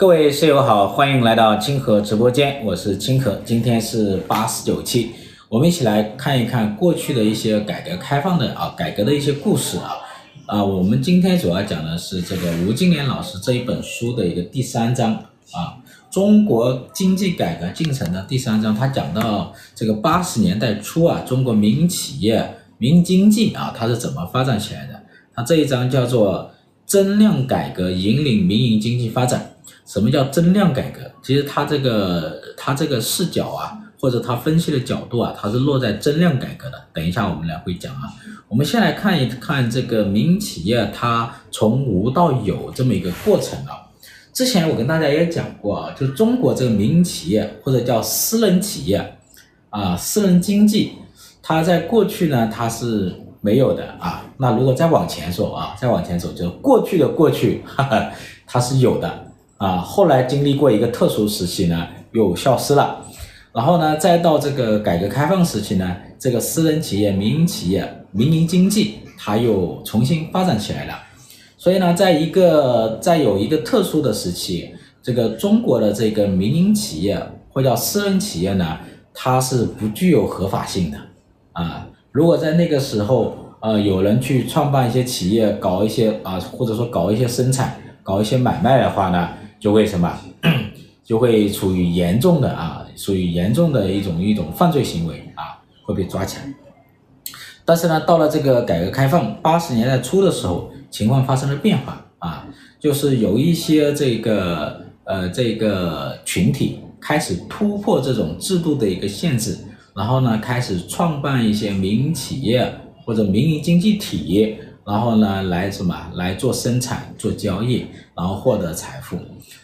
各位室友好，欢迎来到清河直播间，我是清河，今天是八十九期，我们一起来看一看过去的一些改革开放的啊，改革的一些故事啊啊，我们今天主要讲的是这个吴金莲老师这一本书的一个第三章啊，中国经济改革进程的第三章，他讲到这个八十年代初啊，中国民营企业、民营经济啊，它是怎么发展起来的？它这一章叫做增量改革引领民营经济发展。什么叫增量改革？其实它这个它这个视角啊，或者它分析的角度啊，它是落在增量改革的。等一下我们来会讲啊。我们先来看一看这个民营企业它从无到有这么一个过程啊。之前我跟大家也讲过啊，就中国这个民营企业或者叫私人企业啊，私人经济，它在过去呢它是没有的啊。那如果再往前说啊，再往前走，就过去的过去，哈哈，它是有的。啊，后来经历过一个特殊时期呢，又消失了，然后呢，再到这个改革开放时期呢，这个私人企业、民营企业、民营经济，它又重新发展起来了。所以呢，在一个在有一个特殊的时期，这个中国的这个民营企业或叫私人企业呢，它是不具有合法性的啊。如果在那个时候，呃，有人去创办一些企业，搞一些啊，或者说搞一些生产、搞一些买卖的话呢，就会什么，就会处于严重的啊，属于严重的一种一种犯罪行为啊，会被抓起来。但是呢，到了这个改革开放八十年代初的时候，情况发生了变化啊，就是有一些这个呃这个群体开始突破这种制度的一个限制，然后呢，开始创办一些民营企业或者民营经济体。然后呢，来什么来做生产、做交易，然后获得财富。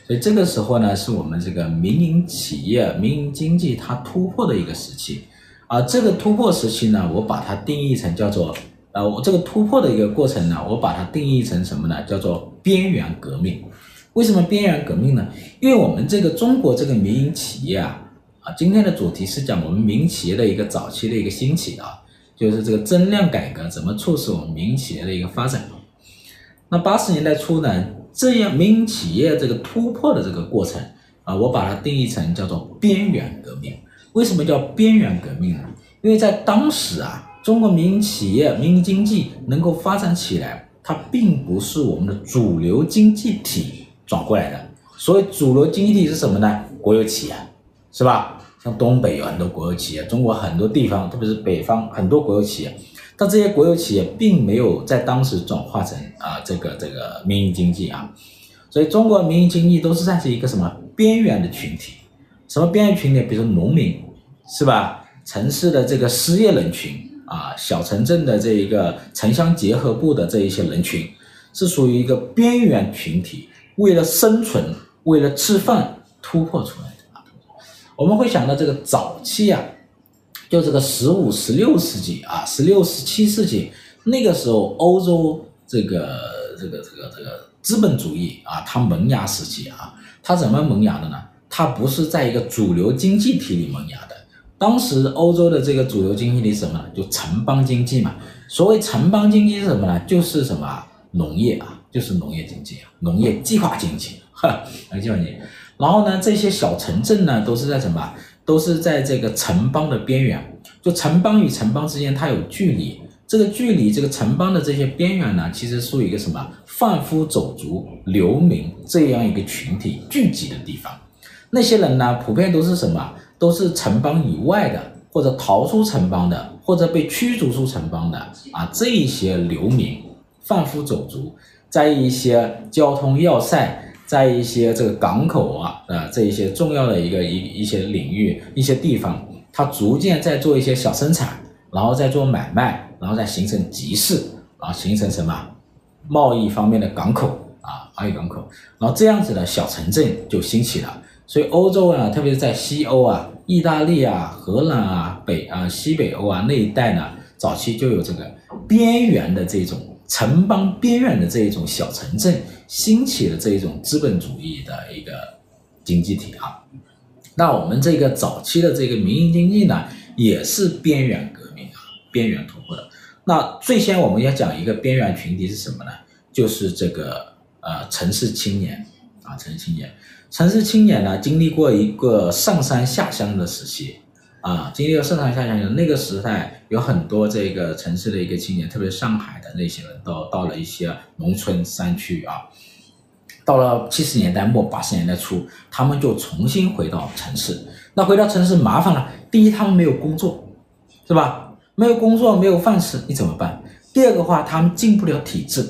所以这个时候呢，是我们这个民营企业、民营经济它突破的一个时期。啊，这个突破时期呢，我把它定义成叫做，呃，我这个突破的一个过程呢，我把它定义成什么呢？叫做边缘革命。为什么边缘革命呢？因为我们这个中国这个民营企业啊，啊，今天的主题是讲我们民营企业的一个早期的一个兴起啊。就是这个增量改革怎么促使我们民营企业的一个发展？那八十年代初呢，这样民营企业这个突破的这个过程啊，我把它定义成叫做边缘革命。为什么叫边缘革命呢？因为在当时啊，中国民营企业、民营经济能够发展起来，它并不是我们的主流经济体转过来的。所谓主流经济体是什么呢？国有企业，是吧？像东北有很多国有企业，中国很多地方，特别是北方很多国有企业，但这些国有企业并没有在当时转化成啊这个这个民营经济啊，所以中国民营经济都是算是一个什么边缘的群体，什么边缘群体？比如农民，是吧？城市的这个失业人群啊，小城镇的这一个城乡结合部的这一些人群，是属于一个边缘群体，为了生存，为了吃饭突破出来的啊。我们会想到这个早期啊，就这个十五、十六世纪啊，十六、十七世纪那个时候，欧洲这个这个这个这个资本主义啊，它萌芽时期啊，它怎么萌芽的呢？它不是在一个主流经济体里萌芽的。当时欧洲的这个主流经济体是什么呢？就城邦经济嘛。所谓城邦经济是什么呢？就是什么农业啊，就是农业经济啊，农业计划经济，哈，农业计划经济。然后呢，这些小城镇呢，都是在什么？都是在这个城邦的边缘。就城邦与城邦之间，它有距离。这个距离，这个城邦的这些边缘呢，其实属于一个什么？贩夫走卒、流民这样一个群体聚集的地方。那些人呢，普遍都是什么？都是城邦以外的，或者逃出城邦的，或者被驱逐出城邦的啊。这一些流民、贩夫走卒，在一些交通要塞。在一些这个港口啊，呃，这一些重要的一个一一些领域、一些地方，它逐渐在做一些小生产，然后再做买卖，然后再形成集市，然后形成什么贸易方面的港口啊，贸易港口，然后这样子的小城镇就兴起了。所以欧洲啊，特别是在西欧啊、意大利啊、荷兰啊、北啊、西北欧啊那一带呢，早期就有这个边缘的这种。城邦边缘的这一种小城镇兴起的这一种资本主义的一个经济体啊，那我们这个早期的这个民营经济呢，也是边缘革命啊，边缘突破的。那最先我们要讲一个边缘群体是什么呢？就是这个呃城市青年啊，城市青年，城市青年呢，经历过一个上山下乡的时期啊，经历过上山下乡的那个时代，有很多这个城市的一个青年，特别上海的那些人都到了一些农村山区啊。到了七十年代末八十年代初，他们就重新回到城市。那回到城市麻烦了，第一，他们没有工作，是吧？没有工作，没有饭吃，你怎么办？第二个话，他们进不了体制，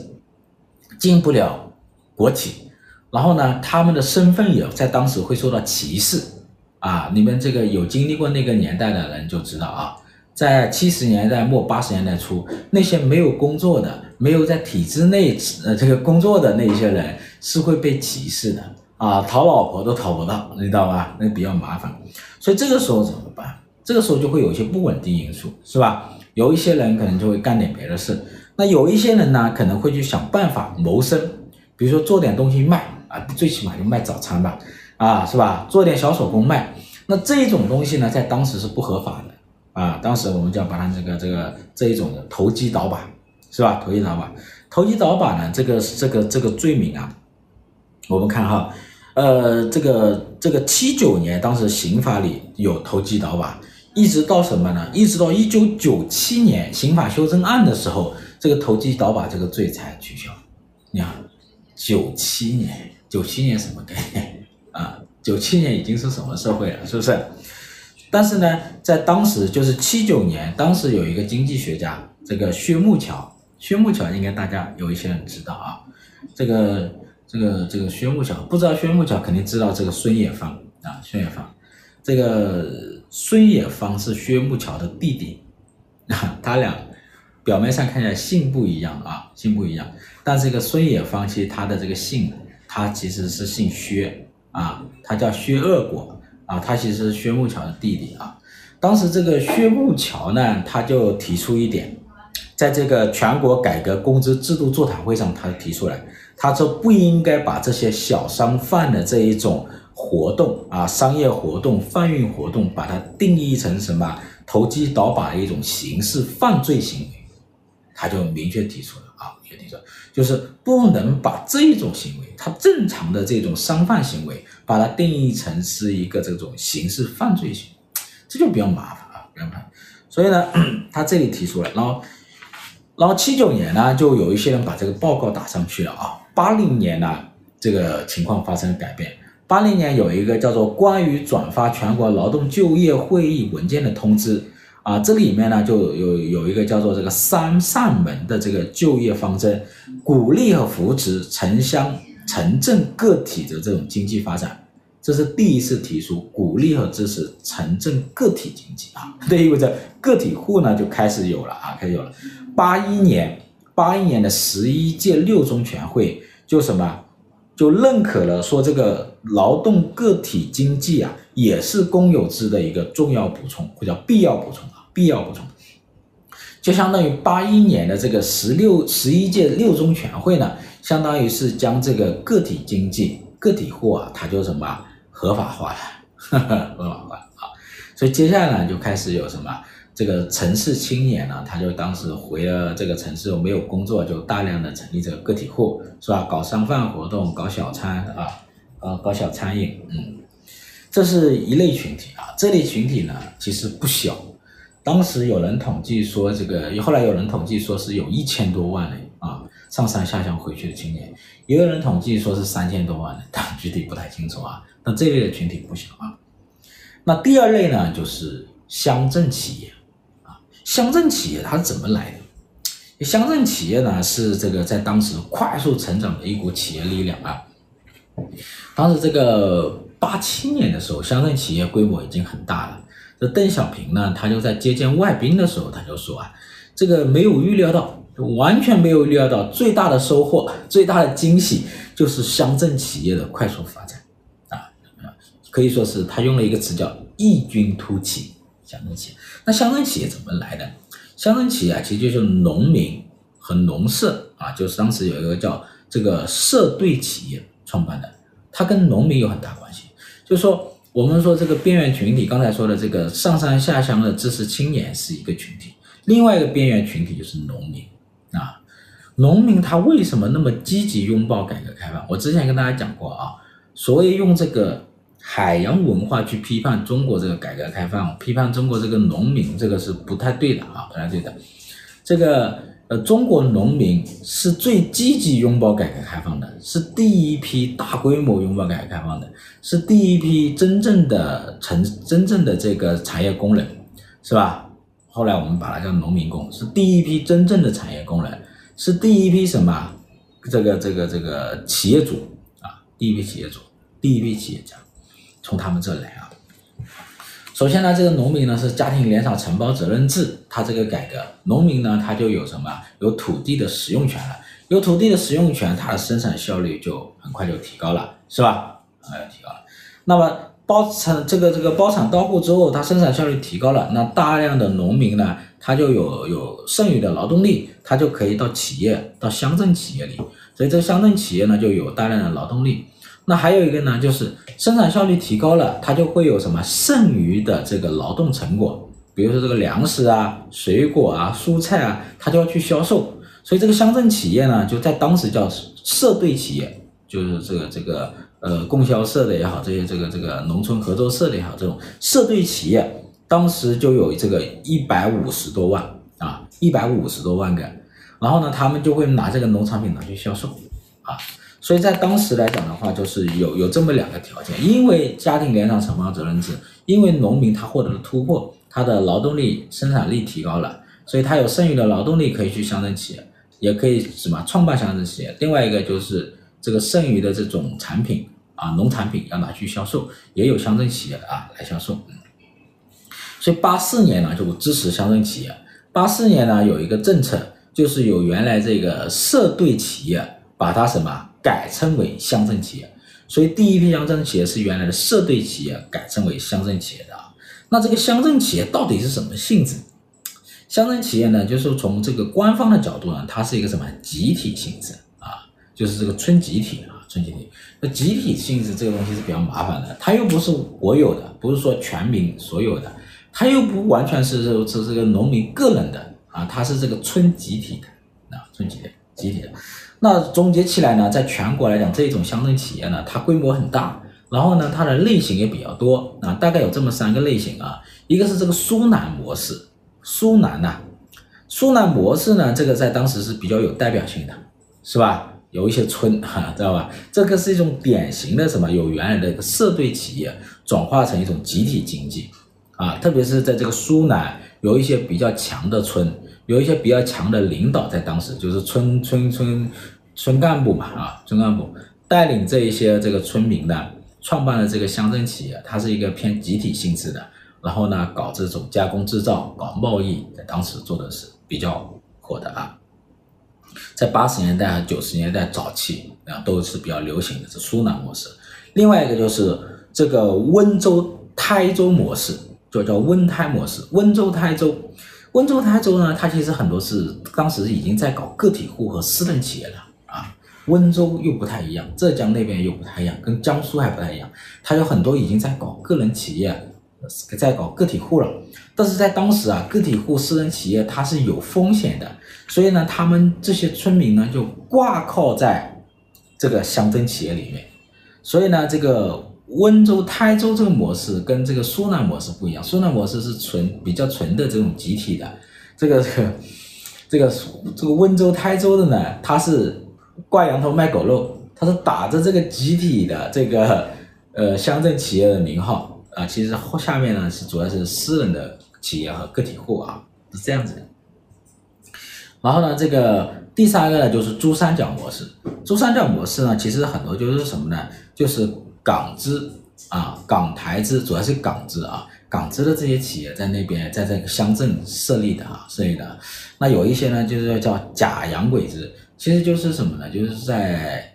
进不了国企，然后呢，他们的身份也在当时会受到歧视啊。你们这个有经历过那个年代的人就知道啊。在七十年代末八十年代初，那些没有工作的、没有在体制内呃这个工作的那些人是会被歧视的啊，讨老婆都讨不到，你知道吧？那比较麻烦，所以这个时候怎么办？这个时候就会有一些不稳定因素，是吧？有一些人可能就会干点别的事，那有一些人呢可能会去想办法谋生，比如说做点东西卖啊，最起码就卖早餐吧，啊，是吧？做点小手工卖，那这种东西呢，在当时是不合法的。啊，当时我们就要把它这个这个这一种的投机倒把，是吧？投机倒把，投机倒把呢，这个这个这个罪名啊，我们看哈，呃，这个这个七九年当时刑法里有投机倒把，一直到什么呢？一直到一九九七年刑法修正案的时候，这个投机倒把这个罪才取消。你看，九七年，九七年什么概念啊？九七年已经是什么社会了？是不是？但是呢，在当时就是七九年，当时有一个经济学家，这个薛木桥，薛木桥应该大家有一些人知道啊，这个这个这个薛木桥，不知道薛木桥肯定知道这个孙冶方啊，孙冶方，这个孙冶方是薛木桥的弟弟啊，他俩表面上看起来姓不一样啊，姓不一样，但这个孙冶方其实他的这个姓，他其实是姓薛啊，他叫薛二果。啊，他其实是薛木桥的弟弟啊。当时这个薛木桥呢，他就提出一点，在这个全国改革工资制度座谈会上，他提出来，他说不应该把这些小商贩的这一种活动啊，商业活动、贩运活动，把它定义成什么投机倒把的一种刑事犯罪行为，他就明确提出了啊，明确提出，就是不能把这种行为，他正常的这种商贩行为。把它定义成是一个这种刑事犯罪行为，这就比较麻烦啊，比较麻烦。所以呢，他这里提出来，然后，然后七九年呢，就有一些人把这个报告打上去了啊。八零年呢，这个情况发生了改变。八零年有一个叫做《关于转发全国劳动就业会议文件的通知》啊，这里面呢就有有一个叫做这个三扇门的这个就业方针，鼓励和扶持城乡。城镇个体的这种经济发展，这是第一次提出鼓励和支持城镇个体经济啊，这意味着个体户呢就开始有了啊，开始有了。八一年，八一年的十一届六中全会就什么，就认可了说这个劳动个体经济啊，也是公有制的一个重要补充或者必要补充啊，必要补充。就相当于八一年的这个十六十一届六中全会呢，相当于是将这个个体经济个体户啊，它就什么合法化了，呵呵合法化啊。所以接下来，就开始有什么这个城市青年呢，他就当时回了这个城市，没有工作，就大量的成立这个个体户，是吧？搞商贩活动，搞小餐啊，呃，搞小餐饮，嗯，这是一类群体啊。这类群体呢，其实不小。当时有人统计说，这个后来有人统计说是有一千多万人，上山下乡回去的青年，也有人统计说是三千多万人，但具体不太清楚啊。那这类的群体不小啊。那第二类呢，就是乡镇企业啊，乡镇企业它是怎么来的？乡镇企业呢，是这个在当时快速成长的一股企业力量啊。当时这个八七年的时候，乡镇企业规模已经很大了。这邓小平呢，他就在接见外宾的时候，他就说啊，这个没有预料到，完全没有预料到，最大的收获、最大的惊喜就是乡镇企业的快速发展啊，可以说是他用了一个词叫异军突起。乡镇企业，那乡镇企业怎么来的？乡镇企业啊，其实就是农民和农社啊，就是当时有一个叫这个社队企业创办的，它跟农民有很大关系，就是说。我们说这个边缘群体，刚才说的这个上山下乡的知识青年是一个群体，另外一个边缘群体就是农民。农民他为什么那么积极拥抱改革开放？我之前跟大家讲过啊，所谓用这个海洋文化去批判中国这个改革开放，批判中国这个农民，这个是不太对的啊，不太对的。这个呃，中国农民是最积极拥抱改革开放的，是第一批大规模拥抱改革开放的，是第一批真正的成真正的这个产业工人，是吧？后来我们把它叫农民工，是第一批真正的产业工人，是第一批什么？这个这个这个企业主啊，第一批企业主，第一批企业家，从他们这来啊。首先呢，这个农民呢是家庭联厂承包责任制，他这个改革，农民呢他就有什么？有土地的使用权了，有土地的使用权，他的生产效率就很快就提高了，是吧？啊，提高了。那么包产这个这个包产到户之后，他生产效率提高了，那大量的农民呢，他就有有剩余的劳动力，他就可以到企业到乡镇企业里，所以这个乡镇企业呢就有大量的劳动力。那还有一个呢，就是生产效率提高了，它就会有什么剩余的这个劳动成果，比如说这个粮食啊、水果啊、蔬菜啊，它就要去销售。所以这个乡镇企业呢，就在当时叫社队企业，就是这个这个呃供销社的也好，这些这个这个农村合作社的也好，这种社队企业，当时就有这个一百五十多万啊，一百五十多万个，然后呢，他们就会拿这个农产品拿去销售啊。所以在当时来讲的话，就是有有这么两个条件，因为家庭联厂承包责任制，因为农民他获得了突破，他的劳动力生产力提高了，所以他有剩余的劳动力可以去乡镇企业，也可以什么创办乡镇企业。另外一个就是这个剩余的这种产品啊，农产品要拿去销售，也有乡镇企业啊来销售。所以八四年呢就支持乡镇企业，八四年呢有一个政策，就是由原来这个社队企业把它什么？改称为乡镇企业，所以第一批乡镇企业是原来的社队企业改称为乡镇企业的啊。那这个乡镇企业到底是什么性质？乡镇企业呢，就是从这个官方的角度呢，它是一个什么集体性质啊？就是这个村集体啊，村集体。那集体性质这个东西是比较麻烦的，它又不是国有的，不是说全民所有的，它又不完全是是这个农民个人的啊，它是这个村集体的啊，村集体集体的。那总结起来呢，在全国来讲，这种乡镇企业呢，它规模很大，然后呢，它的类型也比较多啊，大概有这么三个类型啊，一个是这个苏南模式，苏南呐，苏南模式呢，这个在当时是比较有代表性的，是吧？有一些村哈，知道吧？这个是一种典型的什么？有原来的个社队企业转化成一种集体经济啊，特别是在这个苏南，有一些比较强的村。有一些比较强的领导，在当时就是村村村村干部嘛，啊，村干部带领这一些这个村民呢，创办了这个乡镇企业，它是一个偏集体性质的，然后呢，搞这种加工制造、搞贸易，在当时做的是比较火的啊，在八十年代和九十年代早期啊，都是比较流行的，是苏南模式。另外一个就是这个温州台州模式，就叫温台模式，温州台州。温州、台州呢，它其实很多是当时已经在搞个体户和私人企业了啊。温州又不太一样，浙江那边又不太一样，跟江苏还不太一样，它有很多已经在搞个人企业，在搞个体户了。但是在当时啊，个体户、私人企业它是有风险的，所以呢，他们这些村民呢就挂靠在这个乡镇企业里面，所以呢，这个。温州、台州这个模式跟这个苏南模式不一样，苏南模式是纯比较纯的这种集体的，这个这个这个这个温州、台州的呢，它是挂羊头卖狗肉，它是打着这个集体的这个呃乡镇企业的名号啊，其实后下面呢是主要是私人的企业和个体户啊，是这样子的。然后呢，这个第三个呢就是珠三角模式，珠三角模式呢其实很多就是什么呢，就是。港资啊，港台资主要是港资啊，港资的这些企业在那边，在这个乡镇设立的啊，设立的。那有一些呢，就是叫假洋鬼子，其实就是什么呢？就是在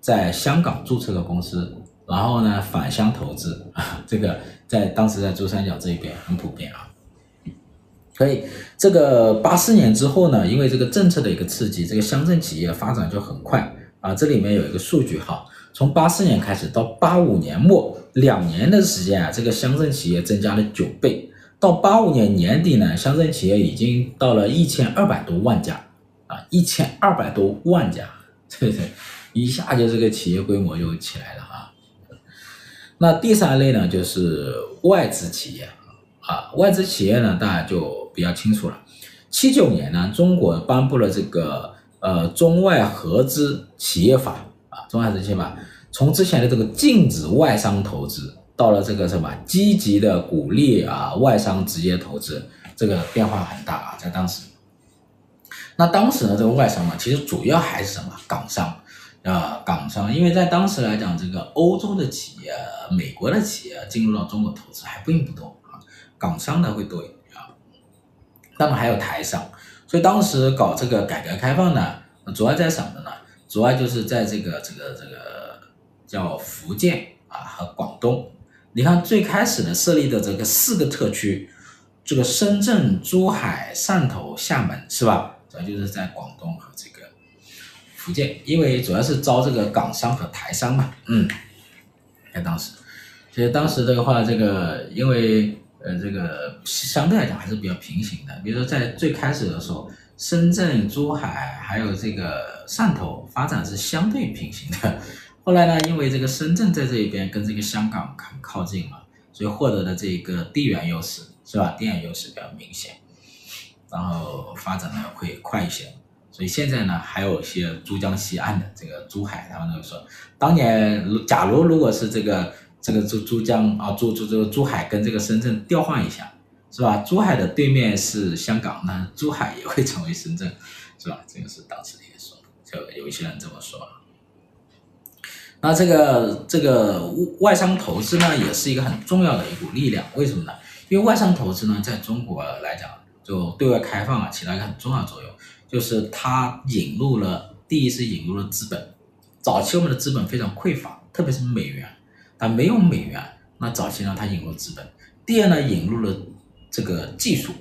在香港注册的公司，然后呢返乡投资啊，这个在当时在珠三角这一边很普遍啊。所以这个八四年之后呢，因为这个政策的一个刺激，这个乡镇企业发展就很快啊。这里面有一个数据哈。从八四年开始到八五年末两年的时间啊，这个乡镇企业增加了九倍。到八五年年底呢，乡镇企业已经到了一千二百多万家啊，一千二百多万家，对对，一下就这个企业规模就起来了啊。那第三类呢，就是外资企业啊，外资企业呢，大家就比较清楚了。七九年呢，中国颁布了这个呃中外合资企业法啊，中外合资企业法，从之前的这个禁止外商投资，到了这个什么积极的鼓励啊外商直接投资，这个变化很大啊，在当时。那当时呢，这个外商呢，其实主要还是什么港商啊，港商，因为在当时来讲，这个欧洲的企业、美国的企业进入到中国投资还并不多啊，港商呢会多一点啊。当然还有台商，所以当时搞这个改革开放呢，主要在什么呢？主要就是在这个这个这个叫福建啊和广东。你看最开始的设立的这个四个特区，这个深圳、珠海、汕头、厦门是吧？主要就是在广东和这个福建，因为主要是招这个港商和台商嘛。嗯，在当时，其实当时的话，这个因为。呃，这个相对来讲还是比较平行的。比如说，在最开始的时候，深圳、珠海还有这个汕头发展是相对平行的。后来呢，因为这个深圳在这一边跟这个香港很靠近嘛，所以获得的这个地缘优势是吧？地缘优势比较明显，然后发展呢会快一些。所以现在呢，还有一些珠江西岸的这个珠海，他们就说，当年假如如果是这个。这个珠珠江啊，珠珠这个珠海跟这个深圳调换一下，是吧？珠海的对面是香港，那珠海也会成为深圳，是吧？这个是当时的一个说，就有一些人这么说。那这个这个外商投资呢，也是一个很重要的一股力量。为什么呢？因为外商投资呢，在中国来讲，就对外开放啊，起到一个很重要作用，就是它引入了，第一是引入了资本。早期我们的资本非常匮乏，特别是美元。它没有美元，那早期呢，它引入资本。第二呢，引入了这个技术，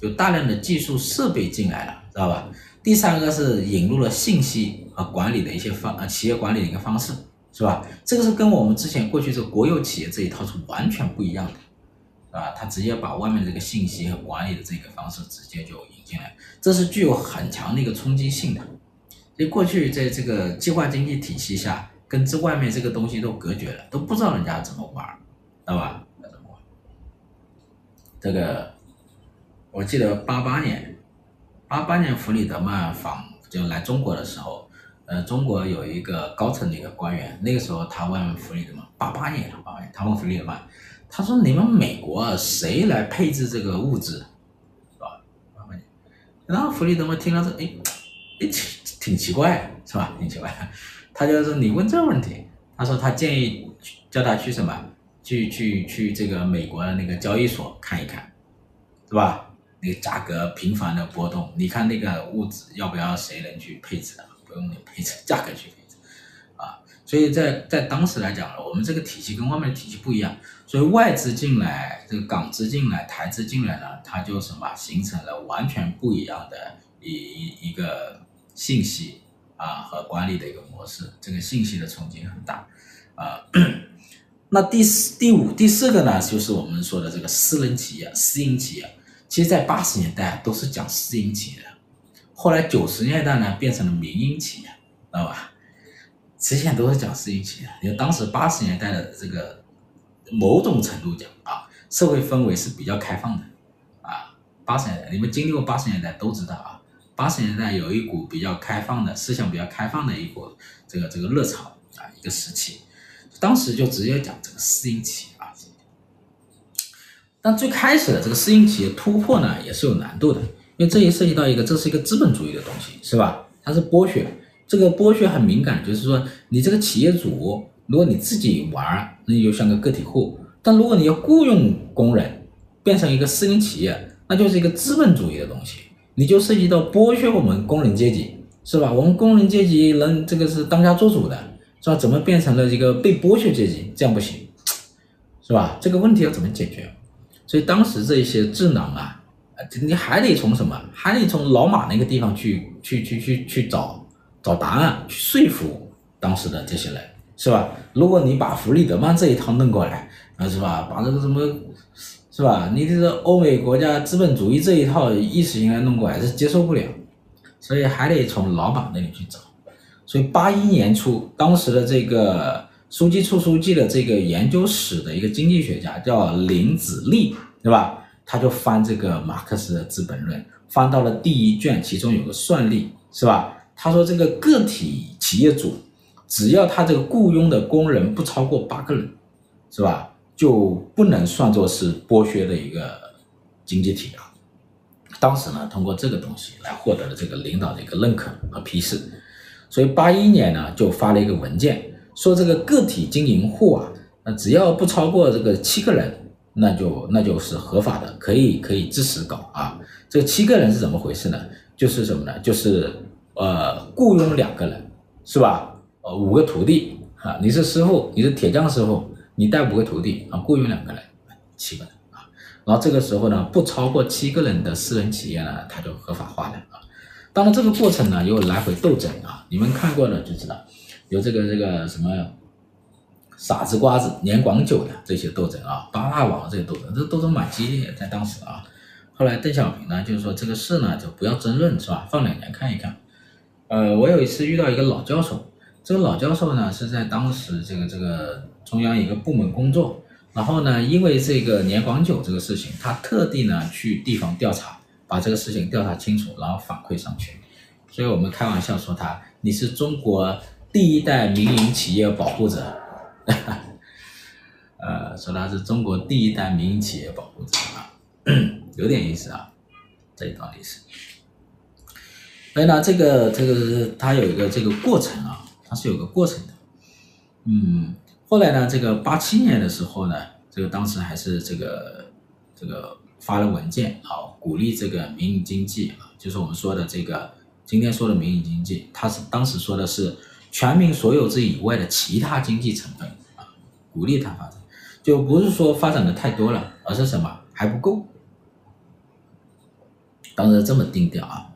就大量的技术设备进来了，知道吧？第三个是引入了信息和管理的一些方，呃，企业管理的一个方式，是吧？这个是跟我们之前过去这国有企业这一套是完全不一样的，是吧？它直接把外面这个信息和管理的这个方式直接就引进来，这是具有很强的一个冲击性的。所以过去在这个计划经济体系下。跟这外面这个东西都隔绝了，都不知道人家怎么玩，知道吧？这个我记得八八年，八八年弗里德曼访就来中国的时候，呃，中国有一个高层的一个官员，那个时候他问弗里德曼，八八年，八八年，他问弗里德曼，他说：“你们美国谁来配置这个物资，是吧？”，然后弗里德曼听了说：“哎，哎，挺挺奇怪，是吧？挺奇怪。”他就说你问这个问题，他说他建议叫他去什么，去去去这个美国的那个交易所看一看，对吧？那个价格频繁的波动，你看那个物质要不要谁能去配置的？不用你配置，价格去配置，啊，所以在在当时来讲，我们这个体系跟外面的体系不一样，所以外资进来，这个港资进来，台资进来呢，它就什么形成了完全不一样的一一一个信息。啊，和管理的一个模式，这个信息的冲击很大，啊，那第四、第五、第四个呢，就是我们说的这个私人企业、私营企业，其实在八十年代都是讲私营企业的，后来九十年代呢变成了民营企业，知道吧？之前都是讲私营企业，因为当时八十年代的这个某种程度讲啊，社会氛围是比较开放的，啊，八十年代你们经历过八十年代都知道啊。八十年代有一股比较开放的思想，比较开放的一股这个这个热潮啊，一个时期，当时就直接讲这个私营企业啊。但最开始的这个私营企业突破呢，也是有难度的，因为这也涉及到一个，这是一个资本主义的东西，是吧？它是剥削，这个剥削很敏感，就是说你这个企业主，如果你自己玩，那你就像个个体户；但如果你要雇佣工人，变成一个私营企业，那就是一个资本主义的东西。你就涉及到剥削我们工人阶级，是吧？我们工人阶级能这个是当家做主的，是吧？怎么变成了一个被剥削阶级？这样不行，是吧？这个问题要怎么解决？所以当时这些智囊啊，你还得从什么？还得从老马那个地方去去去去去找找答案，去说服当时的这些人，是吧？如果你把弗里德曼这一套弄过来，啊，是吧？把这个什么？是吧？你这个欧美国家资本主义这一套意识形态弄过来是接受不了，所以还得从老马那里去找。所以八一年初，当时的这个书记处书记的这个研究室的一个经济学家叫林子立，对吧？他就翻这个马克思的《资本论》，翻到了第一卷，其中有个算例，是吧？他说这个个体企业主，只要他这个雇佣的工人不超过八个人，是吧？就不能算作是剥削的一个经济体啊。当时呢，通过这个东西来获得了这个领导的一个认可和批示，所以八一年呢就发了一个文件，说这个个体经营户啊，那只要不超过这个七个人。那就那就是合法的，可以可以支持搞啊。这七个人是怎么回事呢？就是什么呢？就是呃雇佣两个人是吧？呃五个徒弟啊，你是师傅，你是铁匠师傅，你带五个徒弟啊，雇佣两个人，七个人啊。然后这个时候呢，不超过七个人的私人企业呢，它就合法化了啊。当然这个过程呢，有来回斗争啊，你们看过了就知道，有这个这个什么。傻子瓜子年广久的这些斗争啊，八大王这些斗争，这斗争蛮激烈，在当时啊。后来邓小平呢，就是说这个事呢就不要争论，是吧？放两年看一看。呃，我有一次遇到一个老教授，这个老教授呢是在当时这个这个中央一个部门工作，然后呢因为这个年广久这个事情，他特地呢去地方调查，把这个事情调查清楚，然后反馈上去。所以我们开玩笑说他，你是中国第一代民营企业保护者。呃，说他是中国第一代民营企业保护者啊，有点意思啊，这一段历史。所以呢，这个这个它有一个这个过程啊，它是有个过程的。嗯，后来呢，这个八七年的时候呢，这个当时还是这个这个发了文件啊，鼓励这个民营经济啊，就是我们说的这个今天说的民营经济，它是当时说的是。全民所有制以外的其他经济成分啊，鼓励它发展，就不是说发展的太多了，而是什么？还不够。当时这么定调啊，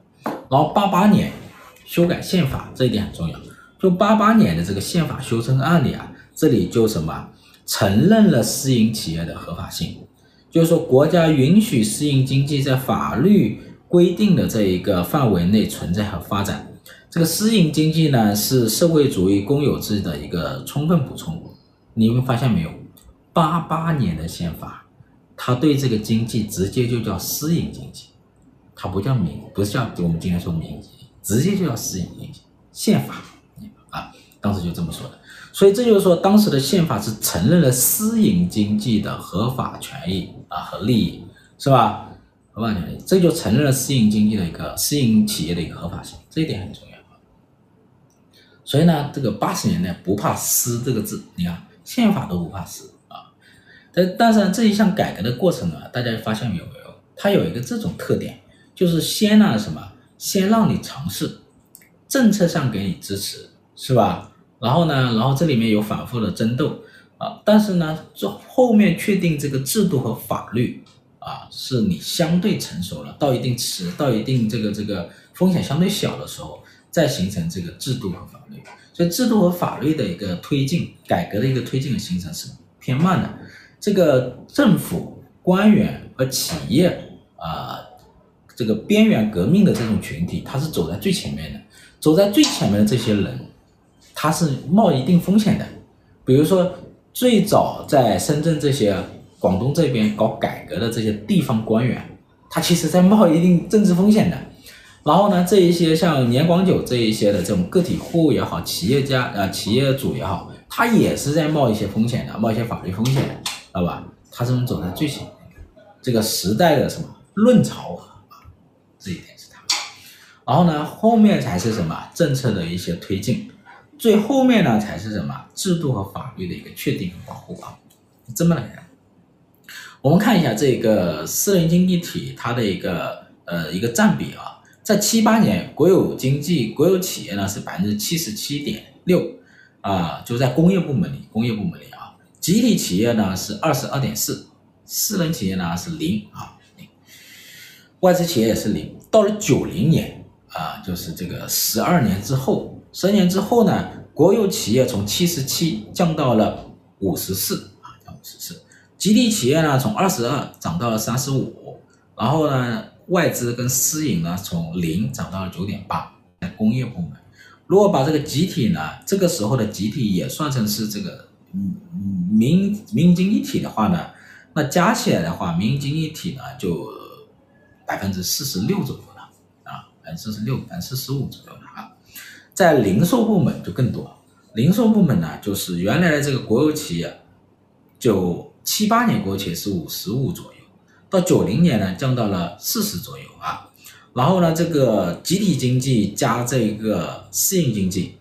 然后八八年修改宪法这一点很重要，就八八年的这个宪法修正案里啊，这里就什么？承认了私营企业的合法性，就是说国家允许私营经济在法律规定的这一个范围内存在和发展。这个私营经济呢，是社会主义公有制的一个充分补充。你们发现没有？八八年的宪法，它对这个经济直接就叫私营经济，它不叫民，不是叫我们今天说民营，直接就叫私营经济。宪法啊，当时就这么说的。所以这就是说，当时的宪法是承认了私营经济的合法权益啊和利益，是吧？合法权益，这就承认了私营经济的一个私营企业的一个合法性，这一点很重要。所以呢，这个八十年代不怕“私”这个字，你看宪法都不怕“私”啊。但但是这一项改革的过程呢，大家发现有没有？它有一个这种特点，就是先呢什么，先让你尝试，政策上给你支持，是吧？然后呢，然后这里面有反复的争斗啊。但是呢，这后面确定这个制度和法律啊，是你相对成熟了，到一定迟，到一定这个这个风险相对小的时候。再形成这个制度和法律，所以制度和法律的一个推进、改革的一个推进的形成是偏慢的。这个政府官员和企业啊、这个边缘革命的这种群体，他是走在最前面的。走在最前面的这些人，他是冒一定风险的。比如说，最早在深圳这些广东这边搞改革的这些地方官员，他其实在冒一定政治风险的。然后呢，这一些像年广久这一些的这种个体户也好，企业家啊、企业主也好，他也是在冒一些风险的，冒一些法律风险，知道吧？他是走在最前面，这个时代的什么论潮啊，这一点是他。然后呢，后面才是什么政策的一些推进，最后面呢才是什么制度和法律的一个确定和保护啊，这么来的。我们看一下这个私人经济体它的一个呃一个占比啊。在七八年，国有经济、国有企业呢是百分之七十七点六，啊，就在工业部门里，工业部门里啊，集体企业呢是二十二点四，私人企业呢是零啊，零外资企业也是零。到了九零年啊，就是这个十二年之后，十年之后呢，国有企业从七十七降到了五十四啊，降五十四，集体企业呢从二十二涨到了三十五，然后呢。外资跟私营呢，从零涨到了九点八，在工业部门。如果把这个集体呢，这个时候的集体也算成是这个嗯民民营经济体的话呢，那加起来的话，民营经济体呢就百分之四十六左右了啊，百分之四十六、百分之四十五左右了啊。在零售部门就更多，零售部门呢就是原来的这个国有企业，就七八年过去是五十五左右，到九零年呢降到了四十左右啊。然后呢，这个集体经济加这个私营经济，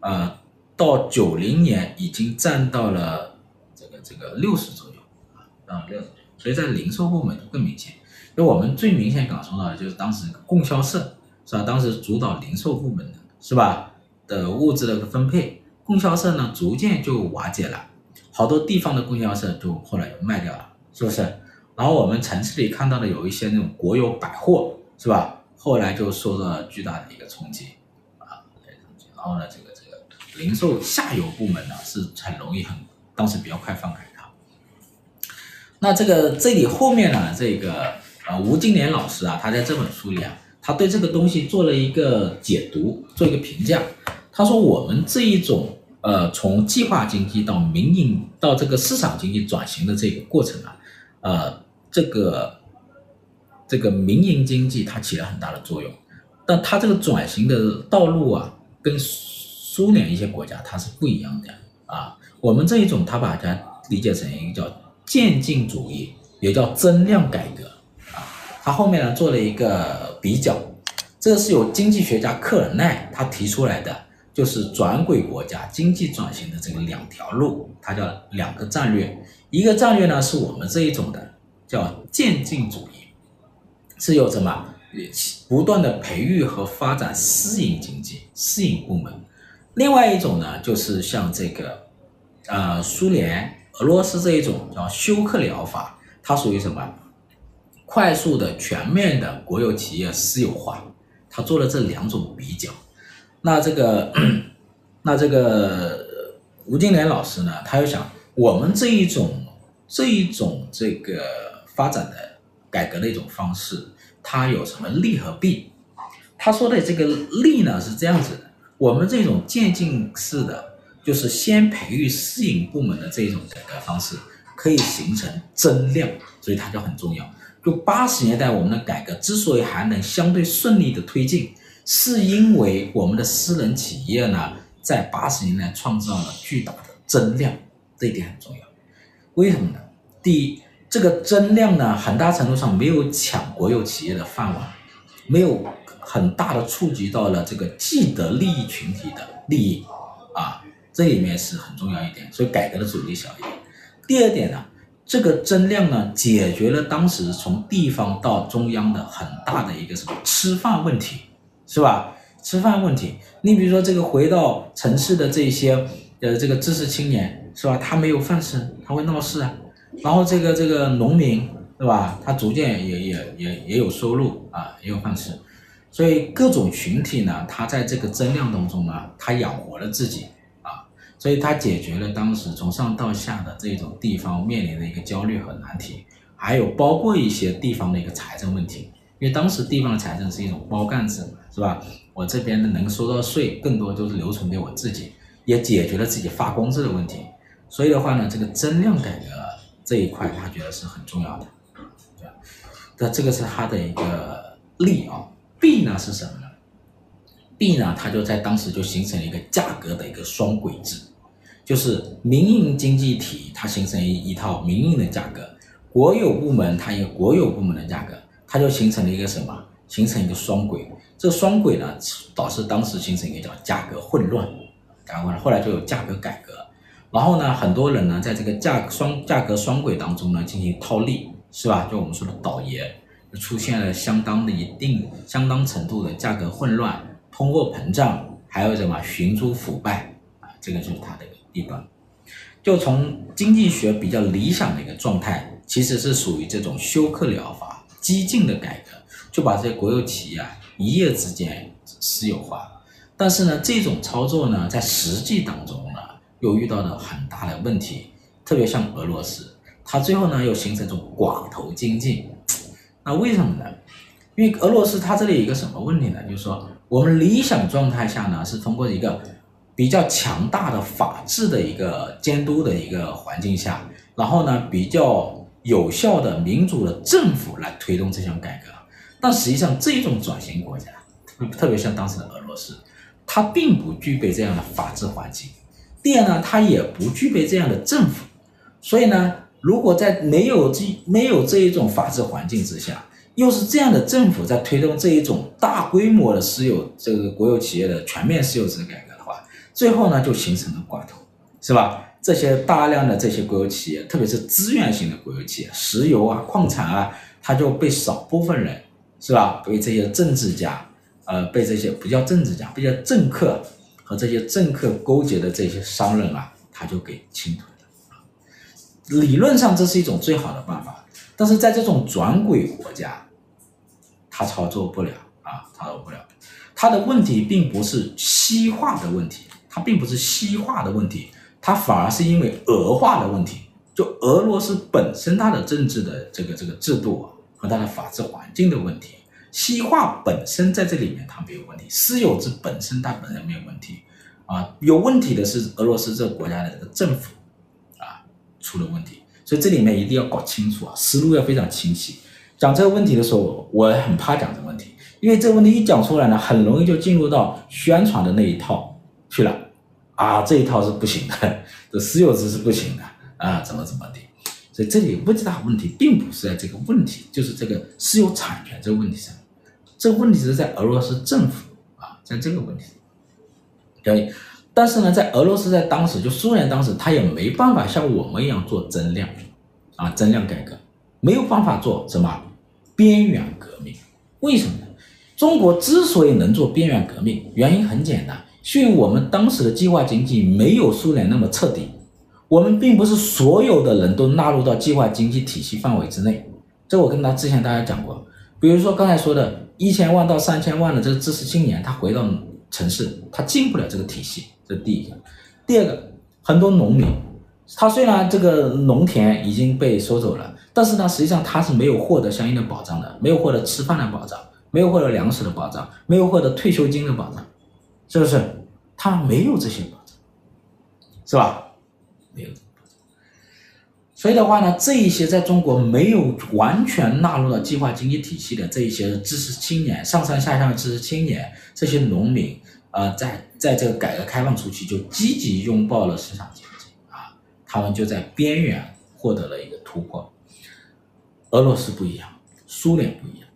呃，到九零年已经占到了这个这个六十左右啊，啊六十，所以在零售部门更明显。因为我们最明显感受到的就是当时供销社是吧？当时主导零售部门的是吧的物质的分配，供销社呢逐渐就瓦解了，好多地方的供销社就后来又卖掉了，是不是？然后我们城市里看到的有一些那种国有百货是吧？后来就受到了巨大的一个冲击，啊，然后呢，这个这个零售下游部门呢是很容易很，当时比较快放开它。那这个这里后面呢，这个呃吴金莲老师啊，他在这本书里啊，他对这个东西做了一个解读，做一个评价。他说我们这一种呃从计划经济到民营到这个市场经济转型的这个过程啊，呃这个。这个民营经济它起了很大的作用，但它这个转型的道路啊，跟苏联一些国家它是不一样的啊。我们这一种，它把它理解成一个叫渐进主义，也叫增量改革啊。它后面呢做了一个比较，这个是由经济学家克尔奈他提出来的，就是转轨国家经济转型的这个两条路，它叫两个战略。一个战略呢是我们这一种的，叫渐进主义。是有什么不断的培育和发展私营经济、私营部门。另外一种呢，就是像这个，呃，苏联、俄罗斯这一种叫休克疗法，它属于什么？快速的、全面的国有企业私有化。他做了这两种比较。那这个，那这个吴金莲老师呢，他又想，我们这一种这一种这个发展的。改革的一种方式，它有什么利和弊？他说的这个利呢是这样子的，我们这种渐进式的，就是先培育私营部门的这种改革方式，可以形成增量，所以它就很重要。就八十年代我们的改革之所以还能相对顺利的推进，是因为我们的私人企业呢，在八十年代创造了巨大的增量，这一点很重要。为什么呢？第一。这个增量呢，很大程度上没有抢国有企业的饭碗，没有很大的触及到了这个既得利益群体的利益啊，这里面是很重要一点，所以改革的阻力小一点。第二点呢，这个增量呢，解决了当时从地方到中央的很大的一个什么吃饭问题，是吧？吃饭问题，你比如说这个回到城市的这些呃这个知识青年，是吧？他没有饭吃，他会闹事啊。然后这个这个农民，对吧？他逐渐也也也也有收入啊，也有饭吃，所以各种群体呢，他在这个增量当中呢，他养活了自己啊，所以他解决了当时从上到下的这种地方面临的一个焦虑和难题，还有包括一些地方的一个财政问题，因为当时地方的财政是一种包干制嘛，是吧？我这边的能收到税，更多都是留存给我自己，也解决了自己发工资的问题，所以的话呢，这个增量改革。这一块他觉得是很重要的，对？那这个是他的一个利啊，弊呢是什么呢？弊呢，它就在当时就形成了一个价格的一个双轨制，就是民营经济体它形成一一套民营的价格，国有部门它有国有部门的价格，它就形成了一个什么？形成一个双轨。这个双轨呢，导致当时形成一个叫价格混乱，改完了，后来就有价格改革。然后呢，很多人呢，在这个价双价格双轨当中呢，进行套利，是吧？就我们说的倒爷，出现了相当的一定相当程度的价格混乱、通货膨胀，还有什么寻租腐败啊？这个就是它的一个弊端。就从经济学比较理想的一个状态，其实是属于这种休克疗法、激进的改革，就把这些国有企业啊一夜之间私有化。但是呢，这种操作呢，在实际当中呢，又遇到了很大的问题，特别像俄罗斯，它最后呢又形成一种寡头经济。那为什么呢？因为俄罗斯它这里有一个什么问题呢？就是说，我们理想状态下呢是通过一个比较强大的法治的一个监督的一个环境下，然后呢，比较有效的民主的政府来推动这项改革。但实际上，这种转型国家，特别像当时的俄罗斯，它并不具备这样的法治环境。第二呢，它也不具备这样的政府。所以呢，如果在没有这没有这一种法治环境之下，又是这样的政府在推动这一种大规模的私有这个国有企业的全面私有制改革的话，最后呢就形成了寡头，是吧？这些大量的这些国有企业，特别是资源型的国有企业，石油啊、矿产啊，它就被少部分人，是吧？被这些政治家，呃，被这些不叫政治家，不叫政客和这些政客勾结的这些商人啊，他就给侵吞了。理论上这是一种最好的办法，但是在这种转轨国家。他操作不了啊，操作不了。他的问题并不是西化的问题，他并不是西化的问题，他反而是因为俄化的问题。就俄罗斯本身它的政治的这个这个制度啊，和它的法治环境的问题，西化本身在这里面它没有问题，私有制本身它本身没有问题啊，有问题的是俄罗斯这个国家的这个政府啊出了问题，所以这里面一定要搞清楚啊，思路要非常清晰。讲这个问题的时候，我很怕讲这个问题，因为这个问题一讲出来呢，很容易就进入到宣传的那一套去了，啊，这一套是不行的，这私有制是不行的，啊，怎么怎么的，所以这里问题大问题并不是在这个问题，就是这个私有产权这个问题上，这个问题是在俄罗斯政府啊，在这个问题，对，但是呢，在俄罗斯在当时就苏联当时，他也没办法像我们一样做增量，啊，增量改革，没有办法做什么。边缘革命，为什么呢？中国之所以能做边缘革命，原因很简单，是因为我们当时的计划经济没有苏联那么彻底。我们并不是所有的人都纳入到计划经济体系范围之内。这我跟他之前大家讲过，比如说刚才说的一千万到三千万的这个知识青年，他回到城市，他进不了这个体系，这第一个。第二个，很多农民，他虽然这个农田已经被收走了。但是呢，实际上他是没有获得相应的保障的，没有获得吃饭的保障，没有获得粮食的保障，没有获得退休金的保障，是不是？他没有这些保障，是吧？没有。所以的话呢，这一些在中国没有完全纳入到计划经济体系的这一些知识青年、上上下下的知识青年、这些农民，呃，在在这个改革开放初期就积极拥抱了市场经济啊，他们就在边缘获得了一个突破。俄罗斯不一样，苏联不一样，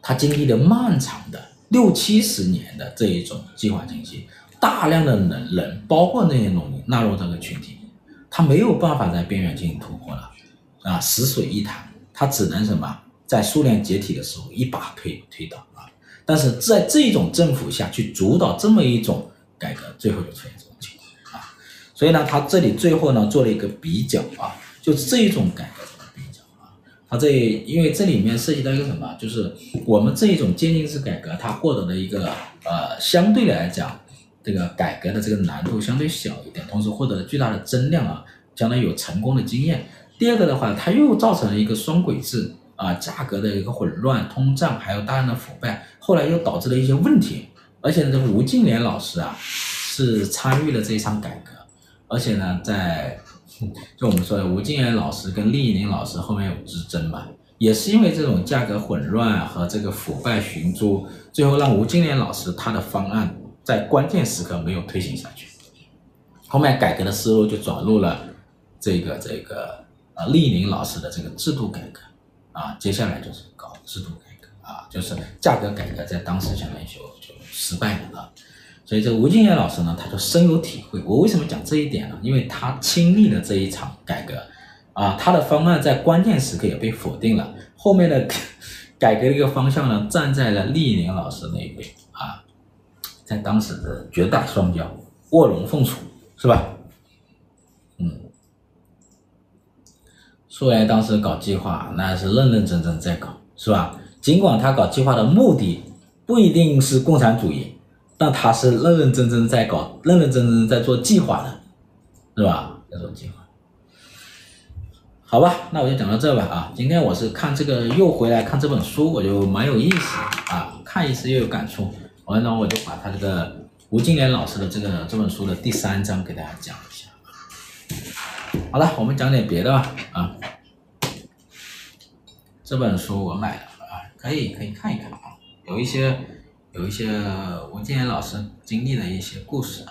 它经历了漫长的六七十年的这一种计划经济，大量的人人，包括那些农民纳入这个群体，他没有办法在边缘进行突破了，啊，死水一潭，他只能什么，在苏联解体的时候一把推推倒啊，但是在这种政府下去主导这么一种改革，最后就出现这种情况啊，所以呢，他这里最后呢做了一个比较啊，就是这一种改革。它这因为这里面涉及到一个什么，就是我们这一种渐进式改革，它获得的一个呃相对来讲，这个改革的这个难度相对小一点，同时获得了巨大的增量啊，相当于有成功的经验。第二个的话，它又造成了一个双轨制啊，价格的一个混乱、通胀，还有大量的腐败，后来又导致了一些问题。而且呢，这吴敬琏老师啊，是参与了这一场改革，而且呢，在。就我们说的，吴敬琏老师跟厉以宁老师后面有之争嘛，也是因为这种价格混乱和这个腐败寻租，最后让吴敬琏老师他的方案在关键时刻没有推行下去，后面改革的思路就转入了这个这个呃厉以宁老师的这个制度改革。啊，接下来就是搞制度改革。啊，就是价格改革在当时相当于就就失败了。啊。所以这吴敬琏老师呢，他就深有体会。我为什么讲这一点呢？因为他亲历了这一场改革，啊，他的方案在关键时刻也被否定了。后面的 改革的一个方向呢，站在了厉以宁老师那一边啊，在当时的绝代双骄，卧龙凤雏，是吧？嗯，苏联当时搞计划，那是认认真真在搞，是吧？尽管他搞计划的目的不一定是共产主义。那他是认认真真在搞认认真真在做计划的是吧？那种计划。好吧那我就讲到这吧啊今天我是看这个又回来看这本书我就蛮有意思啊看一次又有感触。完了我就把他这个吴敬琏老师的这个这本书的第三章给大家讲一下。好了我们讲点别的吧啊。这本书我买了啊可以可以看一看啊有一些有一些吴敬琏老师经历的一些故事